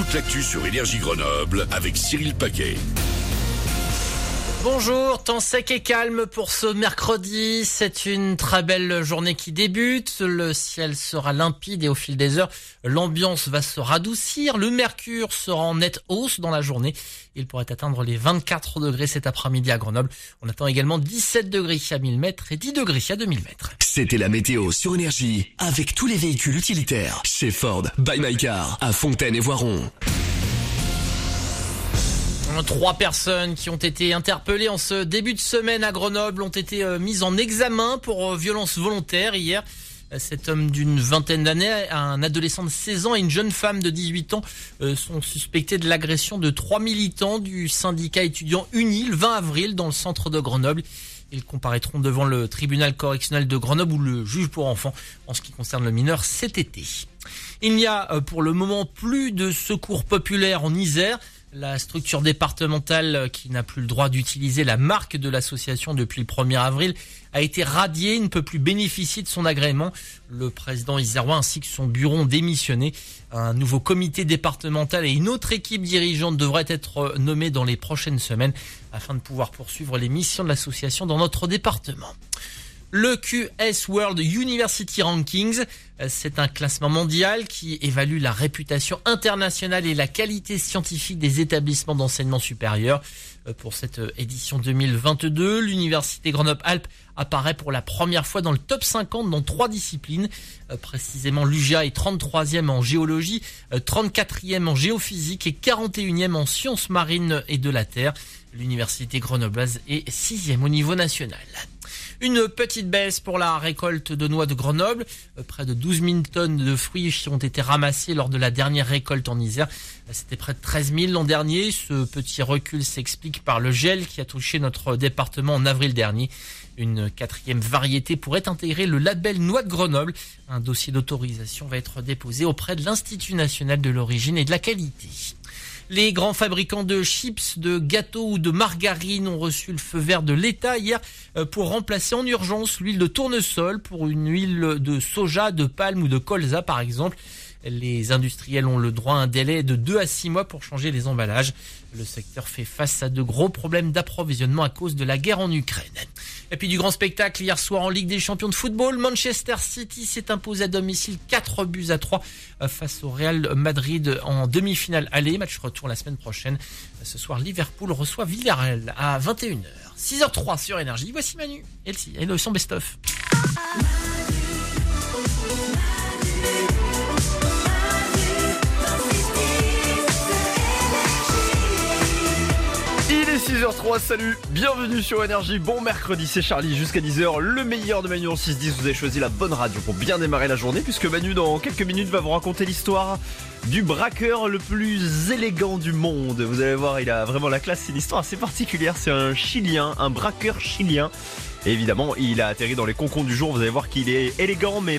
toute l'actu sur Énergie Grenoble avec Cyril Paquet. Bonjour, temps sec et calme pour ce mercredi. C'est une très belle journée qui débute. Le ciel sera limpide et au fil des heures, l'ambiance va se radoucir. Le mercure sera en nette hausse dans la journée. Il pourrait atteindre les 24 degrés cet après-midi à Grenoble. On attend également 17 degrés à 1000 mètres et 10 degrés à 2000 mètres. C'était la météo sur Énergie avec tous les véhicules utilitaires chez Ford, by My Car, à Fontaine et Voiron. Trois personnes qui ont été interpellées en ce début de semaine à Grenoble ont été euh, mises en examen pour euh, violence volontaire hier. Cet homme d'une vingtaine d'années, un adolescent de 16 ans et une jeune femme de 18 ans euh, sont suspectés de l'agression de trois militants du syndicat étudiant Uni le 20 avril dans le centre de Grenoble. Ils comparaîtront devant le tribunal correctionnel de Grenoble ou le juge pour enfants en ce qui concerne le mineur cet été. Il n'y a pour le moment plus de secours populaire en Isère. La structure départementale qui n'a plus le droit d'utiliser la marque de l'association depuis le 1er avril a été radiée, ne peut plus bénéficier de son agrément. Le président isérois ainsi que son bureau ont démissionné. Un nouveau comité départemental et une autre équipe dirigeante devraient être nommés dans les prochaines semaines afin de pouvoir poursuivre les missions de l'association dans notre département. Le QS World University Rankings, c'est un classement mondial qui évalue la réputation internationale et la qualité scientifique des établissements d'enseignement supérieur. Pour cette édition 2022, l'Université Grenoble-Alpes apparaît pour la première fois dans le top 50 dans trois disciplines. Précisément, l'UGA est 33e en géologie, 34e en géophysique et 41e en sciences marines et de la terre. L'Université grenobloise est 6e au niveau national. Une petite baisse pour la récolte de noix de Grenoble. Près de 12 000 tonnes de fruits ont été ramassés lors de la dernière récolte en Isère. C'était près de 13 000 l'an dernier. Ce petit recul s'explique par le gel qui a touché notre département en avril dernier. Une quatrième variété pourrait intégrer le label Noix de Grenoble. Un dossier d'autorisation va être déposé auprès de l'Institut national de l'origine et de la qualité. Les grands fabricants de chips, de gâteaux ou de margarine ont reçu le feu vert de l'État hier pour remplacer en urgence l'huile de tournesol pour une huile de soja, de palme ou de colza par exemple. Les industriels ont le droit à un délai de 2 à 6 mois pour changer les emballages. Le secteur fait face à de gros problèmes d'approvisionnement à cause de la guerre en Ukraine. Et puis du grand spectacle hier soir en Ligue des Champions de football, Manchester City s'est imposé à domicile 4 buts à 3 face au Real Madrid en demi-finale aller. Match retour la semaine prochaine. Ce soir, Liverpool reçoit Villarreal à 21h. 6h03 sur Énergie. Voici Manu et le son best-of. Il est 6h03, salut, bienvenue sur Énergie, bon mercredi, c'est Charlie. Jusqu'à 10h, le meilleur de Manu en 6-10, vous avez choisi la bonne radio pour bien démarrer la journée puisque Manu dans quelques minutes va vous raconter l'histoire du braqueur le plus élégant du monde. Vous allez voir, il a vraiment la classe, c'est une histoire assez particulière, c'est un chilien, un braqueur chilien. Évidemment, il a atterri dans les concons du jour, vous allez voir qu'il est élégant mais